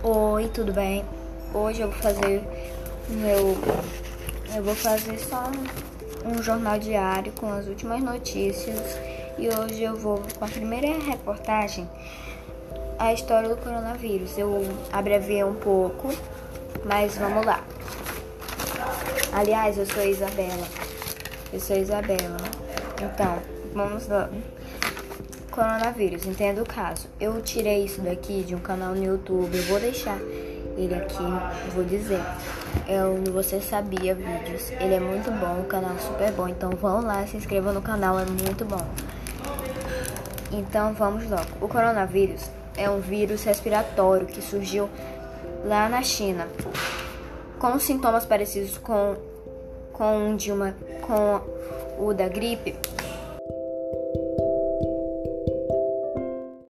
Oi, tudo bem? Hoje eu vou fazer meu. Eu vou fazer só um, um jornal diário com as últimas notícias. E hoje eu vou com a primeira reportagem a história do coronavírus. Eu abreviei um pouco, mas vamos lá. Aliás, eu sou Isabela. Eu sou Isabela. Então, vamos lá coronavírus, entenda o caso. Eu tirei isso daqui de um canal no YouTube, eu vou deixar ele aqui, vou dizer. É o Você Sabia Vídeos. Ele é muito bom, o canal é super bom. Então vão lá, se inscrevam no canal, é muito bom. Então vamos logo. O coronavírus é um vírus respiratório que surgiu lá na China, com sintomas parecidos com, com, de uma, com o da gripe